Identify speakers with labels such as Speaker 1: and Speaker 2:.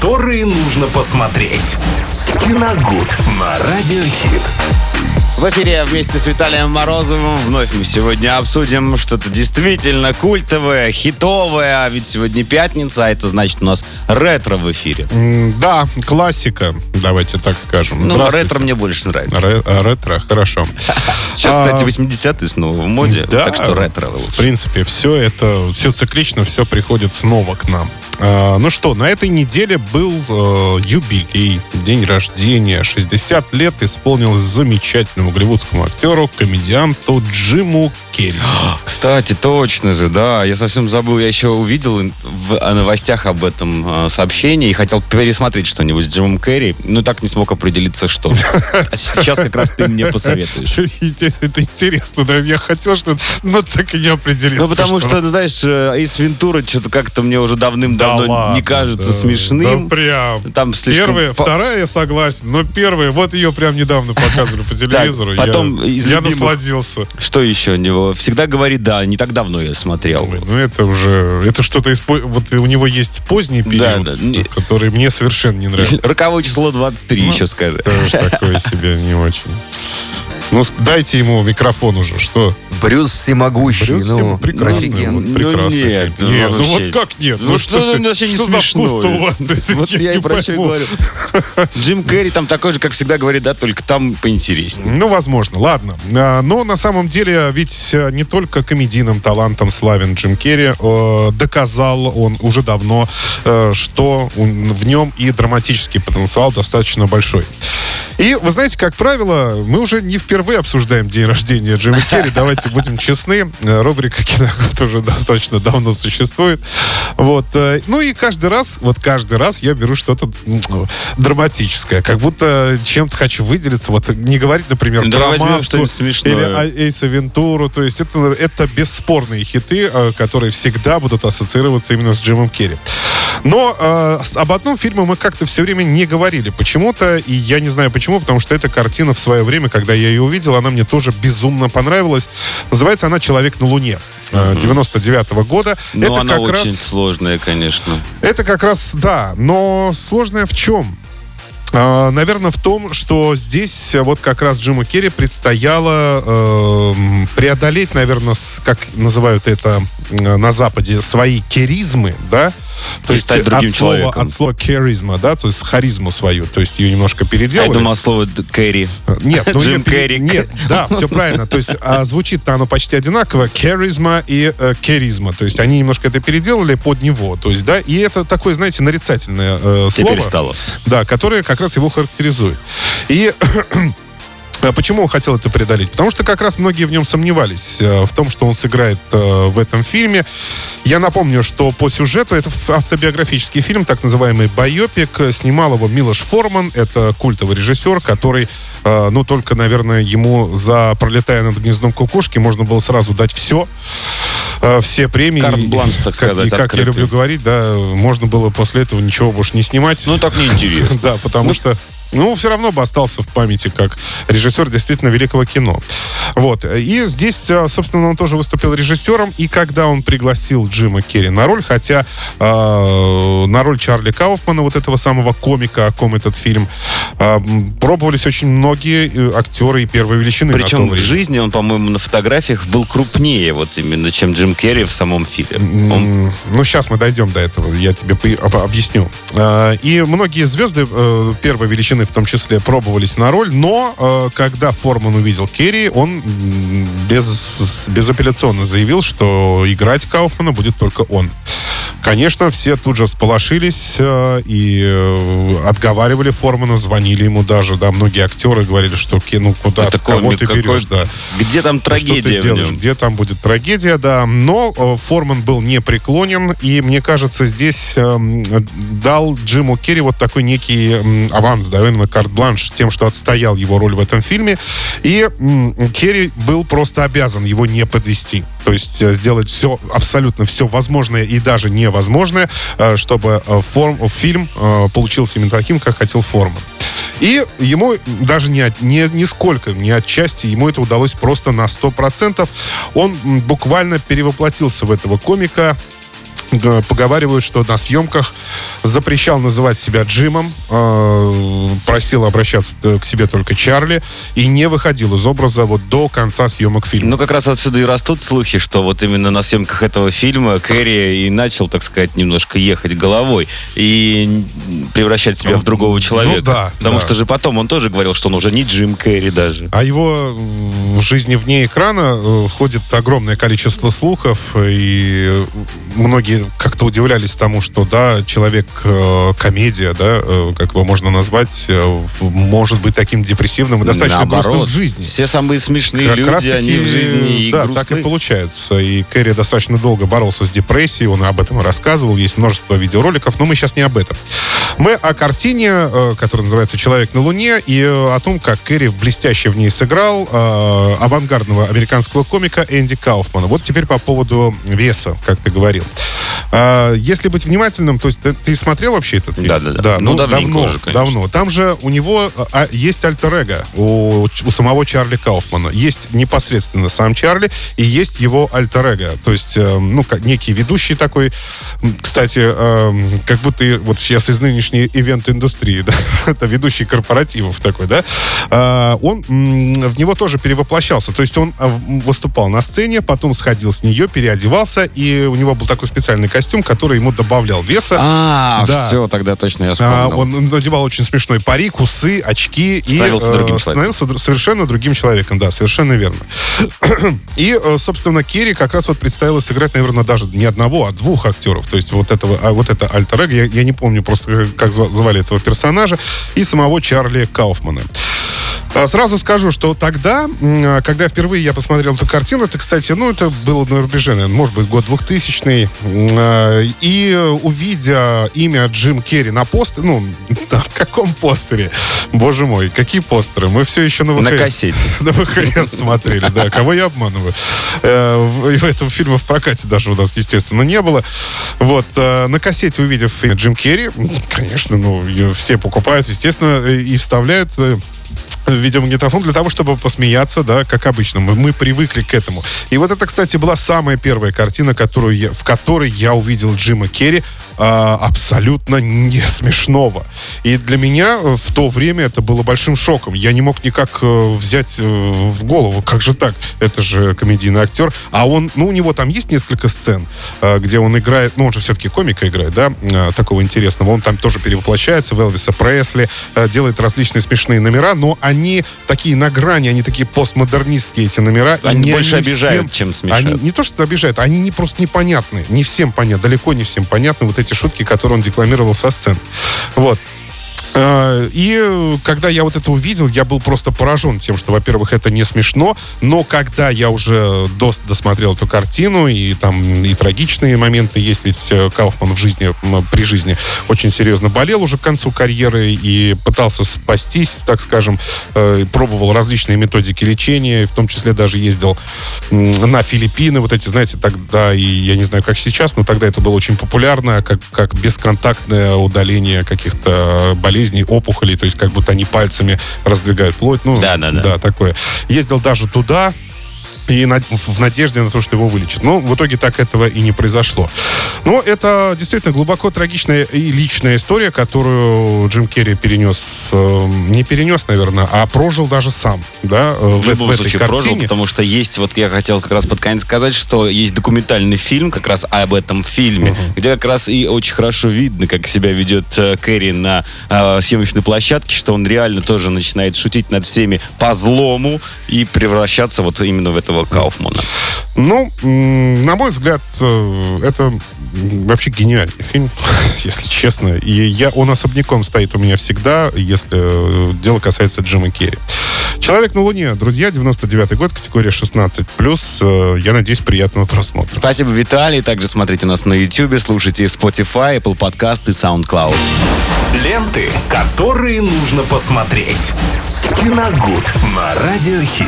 Speaker 1: которые нужно посмотреть. Киногуд на Радиохит.
Speaker 2: В эфире вместе с Виталием Морозовым вновь мы сегодня обсудим что-то действительно культовое, хитовое. А ведь сегодня пятница, а это значит у нас ретро в эфире.
Speaker 3: Да, классика, давайте так скажем.
Speaker 2: Ну, ретро мне больше нравится.
Speaker 3: Ре- э, ретро, хорошо.
Speaker 2: Сейчас,
Speaker 3: А,
Speaker 2: кстати, 80-е снова в моде,
Speaker 3: Да,
Speaker 2: так что ретро
Speaker 3: В
Speaker 2: лучше.
Speaker 3: принципе, все это, все циклично, все приходит снова к нам. А, ну что, на этой неделе был э, юбилей, день рождения. 60 лет исполнилось замечательному голливудскому актеру, комедианту Джиму Керри.
Speaker 2: Кстати, точно же, да. Я совсем забыл. Я еще увидел в э, новостях об этом э, сообщении и хотел пересмотреть что-нибудь с Джимом Керри, но так не смог определиться, что. А сейчас как раз ты мне посоветуешь.
Speaker 3: Это интересно, да, я хотел, что но так и не определился.
Speaker 2: Ну, потому что, знаешь, Эйс Вентура что-то как-то мне уже
Speaker 3: Да
Speaker 2: давным-давно
Speaker 3: ладно,
Speaker 2: не кажется
Speaker 3: да,
Speaker 2: смешным.
Speaker 3: Да прям.
Speaker 2: Там слишком...
Speaker 3: Первая, вторая я согласен, но первая, вот ее прям недавно показывали по телевизору. я-
Speaker 2: потом
Speaker 3: я, насладился.
Speaker 2: Что еще у него? Всегда говорит, да, не так давно я смотрел.
Speaker 3: Ну это уже, это что-то вот у него есть поздний период, который мне совершенно не нравится.
Speaker 2: Роковое число 23
Speaker 3: Ну,
Speaker 2: еще скажи.
Speaker 3: Тоже такое себе не очень. Ну, дайте ему микрофон уже, что?
Speaker 4: Брюс всемогущий.
Speaker 3: Брюс
Speaker 4: ну,
Speaker 3: всем прекрасный.
Speaker 4: офигенно.
Speaker 3: вот
Speaker 2: Ну,
Speaker 3: прекрасный.
Speaker 2: нет, ну,
Speaker 3: Нет, ну
Speaker 2: вообще.
Speaker 3: вот как нет?
Speaker 2: Ну, что
Speaker 3: ты-
Speaker 2: ну, вообще не
Speaker 3: что за
Speaker 2: смешно.
Speaker 3: вкус-то у вас?
Speaker 2: Вот я и про что говорю. Джим Керри там такой же, как всегда говорит, да, только там поинтереснее.
Speaker 3: Ну, возможно, ладно. А, Но на самом деле ведь э, не только комедийным талантом славен Джим Керри. э, Доказал он уже давно, э, что в нем и драматический потенциал достаточно большой. И вы знаете, как правило, мы уже не впервые обсуждаем день рождения Джима Керри. Давайте будем честны. Э, Рубрика «Киногод» уже достаточно давно существует. Вот. э, Ну и каждый раз, вот каждый раз я беру что-то м, драматическое. Как будто чем-то хочу выделиться. Вот не говорить, например,
Speaker 2: Ну, давай
Speaker 3: про «Маску». Или «А- Эйса Вентуру. То есть это, это бесспорные хиты, э, которые всегда будут ассоциироваться именно с Джимом Керри. Но э, об одном фильме мы как-то все время не говорили почему-то, и я не знаю почему, потому что эта картина в свое время, когда я ее увидел, она мне тоже безумно понравилась. Называется она «Человек на Луне». э, 99-го года.
Speaker 2: Но
Speaker 3: это
Speaker 2: Ну, она
Speaker 3: как
Speaker 2: очень
Speaker 3: раз
Speaker 2: сложная, конечно.
Speaker 3: это как раз, да, но сложное в чем? А, Наверное, в том, что здесь э, вот как раз Джиму Керри предстояло эм, преодолеть, наверное, с- как называют это э, на Западе, свои керизмы, да? То
Speaker 2: И стать другим
Speaker 3: от слова,
Speaker 2: человеком.
Speaker 3: от слова керизма, да, то есть харизму свою, то есть ее немножко переделали.
Speaker 2: я думал слово д- Кэрри.
Speaker 3: Нет, ну
Speaker 2: Джим Керри.
Speaker 3: Нет, да, все правильно. То есть а, звучит-то оно почти одинаково. Керизма и э, керизма. То есть они немножко это переделали под него. То есть, да, и это такое, знаете, нарицательное э,
Speaker 2: Теперь
Speaker 3: слово.
Speaker 2: стало.
Speaker 3: Да, которое как раз его характеризует. И Почему он хотел это преодолеть? Потому что как раз многие в нем сомневались э, в том, что он сыграет э, в этом фильме. Я напомню, что по сюжету это автобиографический фильм, так называемый «Байопик». Снимал его Милош Форман. Это культовый режиссер, который, э, ну, только, наверное, ему за «Пролетая над гнездом кукушки» можно было сразу дать все. Все премии.
Speaker 2: Карт-бланш, так сказать,
Speaker 3: И как я
Speaker 2: открытый.
Speaker 3: люблю говорить, да, можно было после этого ничего больше не снимать.
Speaker 2: Ну, так неинтересно.
Speaker 3: Да, потому что ну, все равно бы остался в памяти как режиссер действительно великого кино. Вот. И здесь, э, собственно, он тоже выступил режиссером. И когда он пригласил Джима Керри на роль, хотя э, на роль Чарли Кауфмана, вот этого самого комика, о ком этот фильм, э, пробовались очень многие э, актеры и первой величины.
Speaker 2: Причем в жизни он, по-моему, на фотографиях был крупнее вот именно, чем Джим Керри в самом фильме. Он
Speaker 3: Ну, сейчас мы дойдем до этого, я тебе объясню. А, И многие звезды э, первой величины в том числе пробовались на роль, но э, когда Форман увидел Керри, он без, безапелляционно заявил, что играть Кауфмана будет только он. Конечно, все тут же всполошились э, и э, отговаривали Формана, звонили ему даже, да, многие актеры говорили, что «Ки, ну куда
Speaker 2: Это
Speaker 3: ты, кого
Speaker 2: комик
Speaker 3: ты
Speaker 2: какой-
Speaker 3: берешь, да.
Speaker 2: Где там
Speaker 3: Что ты
Speaker 2: трагедия в
Speaker 3: делаешь?
Speaker 2: нем?
Speaker 3: Где там будет трагедия, да. Но э, Форман был непреклонен, и мне кажется, здесь эм, дал Джиму Керри вот такой некий м, аванс, да, именно карт-бланш тем, что отстоял его роль в этом фильме. И м, Керри был просто обязан его не подвести. То есть э, сделать все, абсолютно все возможное и даже невозможное, э, чтобы э, форм, фильм э, получился именно таким, как хотел Форман. И ему даже не, от- не, нисколько, не отчасти, ему это удалось просто на 100%. Он буквально перевоплотился в этого комика, Поговаривают, что на съемках запрещал называть себя Джимом, э, просил обращаться э, к себе только Чарли и не выходил из образа вот до конца съемок фильма.
Speaker 2: Ну, как раз отсюда и растут слухи, что вот именно на съемках этого фильма Кэрри и начал, так сказать, немножко ехать головой и превращать себя в другого человека.
Speaker 3: Ну да,
Speaker 2: Потому
Speaker 3: да.
Speaker 2: что же потом он тоже говорил, что он уже не Джим Кэрри даже.
Speaker 3: А его в жизни вне экрана э, ходит огромное количество слухов, и э, как-то удивлялись тому, что, да, человек э, комедия, да, э, как его можно назвать, э, может быть таким депрессивным и достаточно грустным
Speaker 2: Наоборот,
Speaker 3: в жизни.
Speaker 2: Все самые смешные
Speaker 3: Как
Speaker 2: люди,
Speaker 3: раз таки,
Speaker 2: они в жизни и
Speaker 3: да,
Speaker 2: грустные.
Speaker 3: так и получается. И Кэрри достаточно долго боролся с депрессией, он об этом рассказывал, есть множество видеороликов, но мы сейчас не об этом. Мы о картине, которая называется «Человек на Луне», и о том, как Кэрри блестяще в ней сыграл авангардного американского комика Энди Кауфмана. Вот теперь по поводу веса, как ты говорил. А, Если быть внимательным, то есть ты, ты смотрел вообще этот фильм?
Speaker 2: Да-да-да. Ну, давненько
Speaker 3: давно,
Speaker 2: уже, конечно.
Speaker 3: давно. Там же у него а, есть альтер-эго у, у самого Чарли Кауфмана. Есть непосредственно сам Чарли и есть его альтер-эго. То есть, э, ну, как некий ведущий такой, кстати, э, как будто вот сейчас из нынешней ивент-индустрии, да, это ведущий корпоративов такой, да, А, он в него тоже перевоплощался. То есть он а, выступал на сцене, потом сходил с нее, переодевался, и у него был такой специальный костюм, который ему добавлял веса.
Speaker 2: А,
Speaker 3: Да.
Speaker 2: все, тогда точно я
Speaker 3: А,
Speaker 2: вспомнил.
Speaker 3: он надевал очень смешной парик, усы, очки
Speaker 2: Становился
Speaker 3: и
Speaker 2: другим
Speaker 3: э,
Speaker 2: человеком.
Speaker 3: становился др- совершенно другим человеком, да, совершенно верно. И, э, собственно, Керри как раз вот представила сыграть, наверное, даже не одного, а двух актеров. То есть вот этого, а вот это альтер я, я не помню просто, э, как зва- звали этого персонажа, и самого Чарли Кауфмана. А, Сразу скажу, что тогда, а, когда впервые я посмотрел эту картину, это, кстати, ну, это было на рубеже, наверное, может быть, год 2000 м, а, и э, увидя имя Джим Керри на постере, ну, на каком постере? Боже мой, какие постеры? Мы все еще на ВХС.
Speaker 2: На кассете.
Speaker 3: На ВХС смотрели, да. Кого я обманываю? Э, В и в прокате даже у нас, естественно, не было. Вот. э, На кассете, увидев имя Джим Керри, конечно, ну, все покупают, естественно, и вставляют видеомагнитофон для того, чтобы посмеяться, да, как обычно. Мы, мы привыкли к этому. И вот это, кстати, была самая первая картина, которую я, в которой я увидел Джима Керри абсолютно не смешного. И для меня в то время это было большим шоком. Я не мог никак э, взять э, в голову, как же так? Это же комедийный актер. А он, ну, у него там есть несколько сцен, э, где он играет, ну, он же все-таки комика играет, да, такого интересного. Он там тоже перевоплощается в Элвиса Пресли, делает различные смешные номера, но они такие на грани, они такие постмодернистские, эти номера.
Speaker 2: Они
Speaker 3: не-
Speaker 2: больше
Speaker 3: не
Speaker 2: обижают, чем смешат.
Speaker 3: Они не то, что обижают, они не просто непонятны. Не всем понятны, далеко не всем понятны вот эти шутки, которые он декламировал со сцены. Вот. Э, И когда я вот это увидел, я был просто поражен тем, что, во-первых, это не смешно, но когда я уже дос- досмотрел эту картину, и там и трагичные моменты есть, ведь э, Кауфман в жизни, при жизни очень серьезно болел уже к концу карьеры и пытался спастись, так скажем, э, пробовал различные методики лечения, в том числе даже ездил на Филиппины, вот эти, знаете, тогда, и я не знаю, как сейчас, но тогда это было очень популярно, как, как бесконтактное удаление каких-то болезней, опухолей, то есть как будто они пальцами раздвигают плоть. Ну,
Speaker 2: Да-да-да.
Speaker 3: Да, такое. Ездил даже туда, и над- в надежде на то, что его вылечат. Но в итоге так этого и не произошло. Но это действительно глубоко трагичная и личная история, которую Джим Керри перенес, э, не перенес, наверное, а прожил даже сам, да, э, в,
Speaker 2: В любом
Speaker 3: в этой
Speaker 2: случае
Speaker 3: картине.
Speaker 2: прожил, потому что есть, вот я хотел как раз под конец сказать, что есть документальный фильм как раз об этом фильме, где как раз и очень хорошо видно, как себя ведет э, Кэрри на э, съемочной площадке, что он реально тоже начинает шутить над всеми по злому и превращаться вот именно в этого Кауфмана.
Speaker 3: Ну, на мой взгляд, э, это вообще гениальный фильм, если честно. И я, он особняком стоит у меня всегда, если э, дело касается Джима Керри. «Человек на Луне», друзья, 99-й год, категория 16+. Э, Я надеюсь, приятного просмотра.
Speaker 2: Спасибо, Виталий. Также смотрите нас на YouTube, слушайте Spotify, Apple Podcast и SoundCloud.
Speaker 1: Ленты, которые нужно посмотреть. Киногуд на радиохит.